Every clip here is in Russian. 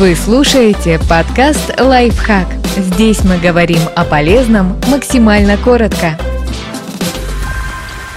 Вы слушаете подкаст «Лайфхак». Здесь мы говорим о полезном максимально коротко.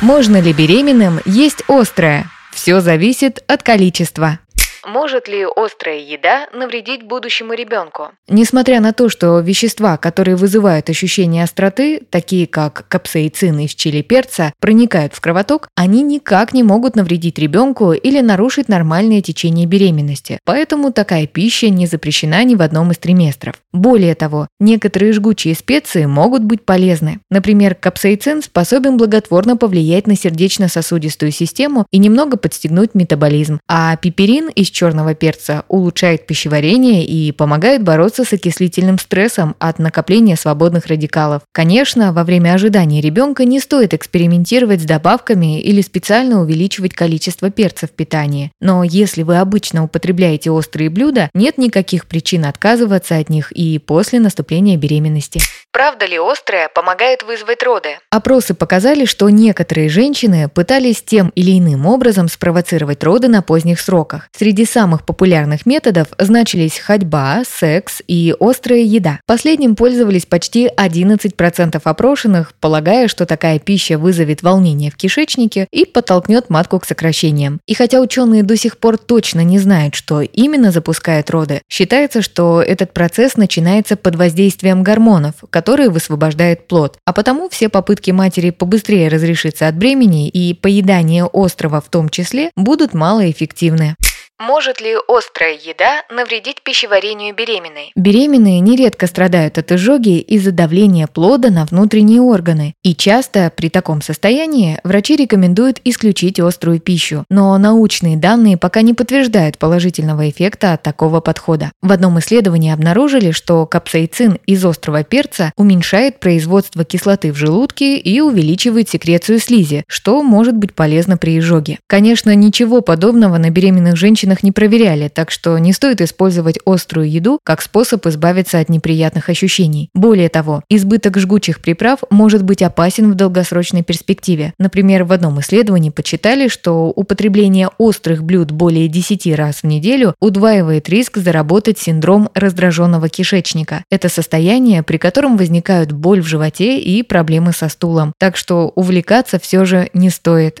Можно ли беременным есть острое? Все зависит от количества. Может ли острая еда навредить будущему ребенку? Несмотря на то, что вещества, которые вызывают ощущение остроты, такие как капсаицин из чили перца, проникают в кровоток, они никак не могут навредить ребенку или нарушить нормальное течение беременности. Поэтому такая пища не запрещена ни в одном из триместров. Более того, некоторые жгучие специи могут быть полезны. Например, капсаицин способен благотворно повлиять на сердечно-сосудистую систему и немного подстегнуть метаболизм, а пиперин из черного перца улучшает пищеварение и помогает бороться с окислительным стрессом от накопления свободных радикалов. Конечно, во время ожидания ребенка не стоит экспериментировать с добавками или специально увеличивать количество перца в питании. Но если вы обычно употребляете острые блюда, нет никаких причин отказываться от них и после наступления беременности. Правда ли острое помогает вызвать роды? Опросы показали, что некоторые женщины пытались тем или иным образом спровоцировать роды на поздних сроках. Среди самых популярных методов значились ходьба, секс и острая еда. Последним пользовались почти 11% опрошенных, полагая, что такая пища вызовет волнение в кишечнике и подтолкнет матку к сокращениям. И хотя ученые до сих пор точно не знают, что именно запускает роды, считается, что этот процесс начинается под воздействием гормонов, которые высвобождает плод. А потому все попытки матери побыстрее разрешиться от бремени и поедание острова в том числе будут малоэффективны. Может ли острая еда навредить пищеварению беременной? Беременные нередко страдают от изжоги из-за давления плода на внутренние органы. И часто при таком состоянии врачи рекомендуют исключить острую пищу. Но научные данные пока не подтверждают положительного эффекта от такого подхода. В одном исследовании обнаружили, что капсаицин из острого перца уменьшает производство кислоты в желудке и увеличивает секрецию слизи, что может быть полезно при изжоге. Конечно, ничего подобного на беременных женщин женщинах не проверяли, так что не стоит использовать острую еду как способ избавиться от неприятных ощущений. Более того, избыток жгучих приправ может быть опасен в долгосрочной перспективе. Например, в одном исследовании подсчитали, что употребление острых блюд более 10 раз в неделю удваивает риск заработать синдром раздраженного кишечника. Это состояние, при котором возникают боль в животе и проблемы со стулом. Так что увлекаться все же не стоит.